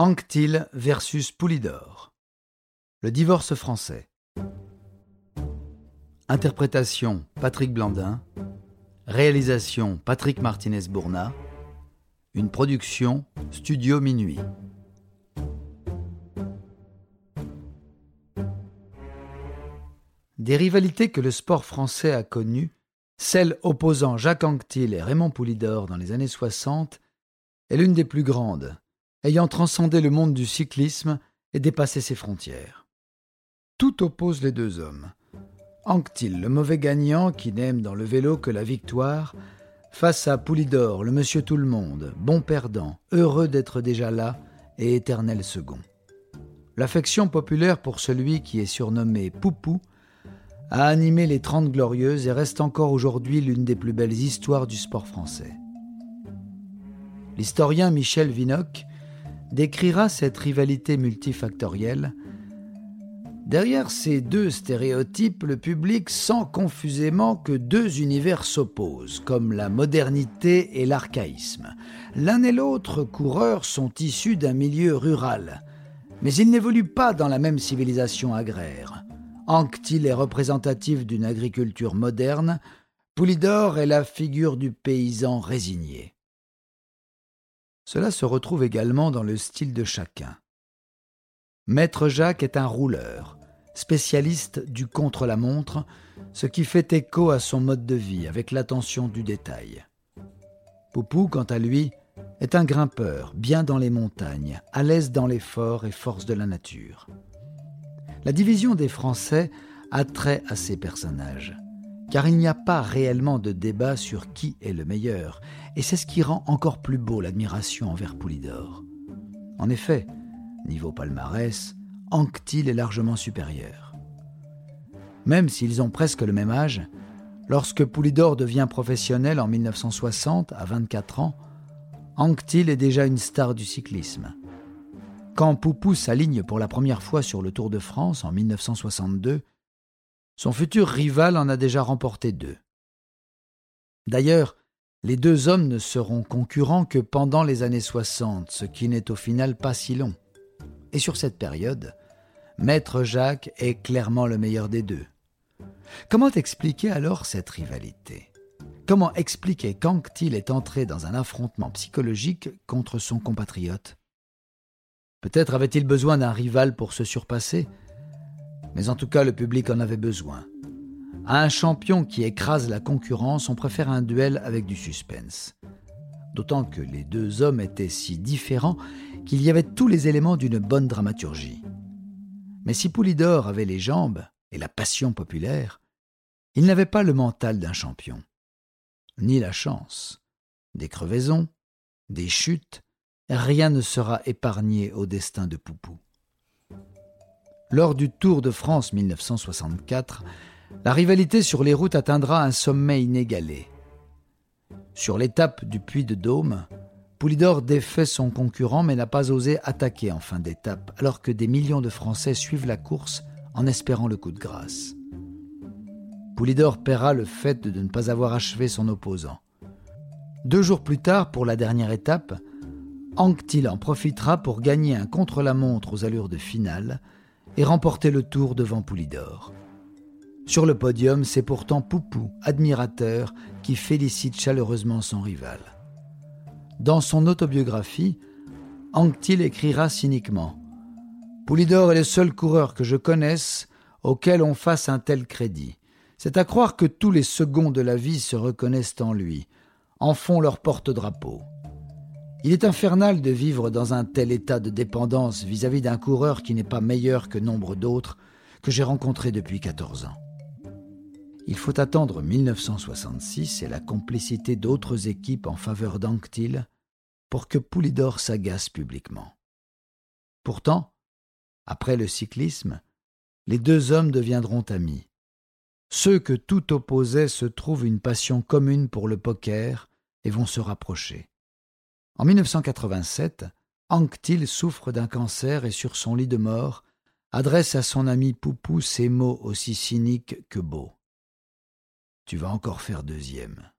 Anctil versus Poulidor. Le divorce français. Interprétation Patrick Blandin. Réalisation Patrick Martinez-Bourna. Une production Studio Minuit. Des rivalités que le sport français a connues, celle opposant Jacques Anquetil et Raymond Poulidor dans les années 60 est l'une des plus grandes, ayant transcendé le monde du cyclisme et dépassé ses frontières. Tout oppose les deux hommes. Anquetil, le mauvais gagnant qui n'aime dans le vélo que la victoire, face à Poulidor, le monsieur tout le monde, bon perdant, heureux d'être déjà là et éternel second. L'affection populaire pour celui qui est surnommé Poupou a animé les Trente Glorieuses et reste encore aujourd'hui l'une des plus belles histoires du sport français. L'historien Michel Vinocq décrira cette rivalité multifactorielle. Derrière ces deux stéréotypes, le public sent confusément que deux univers s'opposent, comme la modernité et l'archaïsme. L'un et l'autre coureurs sont issus d'un milieu rural, mais ils n'évoluent pas dans la même civilisation agraire. Anctil est représentatif d'une agriculture moderne, Poulidor est la figure du paysan résigné. Cela se retrouve également dans le style de chacun. Maître Jacques est un rouleur, spécialiste du contre-la-montre, ce qui fait écho à son mode de vie avec l'attention du détail. Poupou, quant à lui, est un grimpeur, bien dans les montagnes, à l'aise dans l'effort et force de la nature. La division des Français a trait à ces personnages, car il n'y a pas réellement de débat sur qui est le meilleur, et c'est ce qui rend encore plus beau l'admiration envers Poulidor. En effet, niveau palmarès, Anctil est largement supérieur. Même s'ils ont presque le même âge, lorsque Poulidor devient professionnel en 1960 à 24 ans, Anctil est déjà une star du cyclisme. Quand Poupou s'aligne pour la première fois sur le Tour de France en 1962, son futur rival en a déjà remporté deux. D'ailleurs, les deux hommes ne seront concurrents que pendant les années 60, ce qui n'est au final pas si long. Et sur cette période, Maître Jacques est clairement le meilleur des deux. Comment expliquer alors cette rivalité? Comment expliquer qu'Anctil est entré dans un affrontement psychologique contre son compatriote? Peut-être avait-il besoin d'un rival pour se surpasser, mais en tout cas le public en avait besoin. À un champion qui écrase la concurrence, on préfère un duel avec du suspense. D'autant que les deux hommes étaient si différents qu'il y avait tous les éléments d'une bonne dramaturgie. Mais si Poulidor avait les jambes et la passion populaire, il n'avait pas le mental d'un champion, ni la chance. Des crevaisons, des chutes, rien ne sera épargné au destin de Poupou. Lors du Tour de France 1964, la rivalité sur les routes atteindra un sommet inégalé. Sur l'étape du Puy de Dôme, Poulidor défait son concurrent mais n'a pas osé attaquer en fin d'étape, alors que des millions de Français suivent la course en espérant le coup de grâce. Poulidor paiera le fait de ne pas avoir achevé son opposant. Deux jours plus tard, pour la dernière étape, Anctil en profitera pour gagner un contre-la-montre aux allures de finale et remporter le tour devant Poulidor. Sur le podium, c'est pourtant Poupou, admirateur, qui félicite chaleureusement son rival. Dans son autobiographie, Anctil écrira cyniquement Poulidor est le seul coureur que je connaisse auquel on fasse un tel crédit. C'est à croire que tous les seconds de la vie se reconnaissent en lui, en font leur porte-drapeau. Il est infernal de vivre dans un tel état de dépendance vis-à-vis d'un coureur qui n'est pas meilleur que nombre d'autres que j'ai rencontrés depuis 14 ans. Il faut attendre 1966 et la complicité d'autres équipes en faveur d'Anctil pour que Poulidor s'agace publiquement. Pourtant, après le cyclisme, les deux hommes deviendront amis. Ceux que tout opposait se trouvent une passion commune pour le poker et vont se rapprocher. En 1987, Anctil souffre d'un cancer et sur son lit de mort adresse à son ami Poupou ces mots aussi cyniques que beaux. Tu vas encore faire deuxième.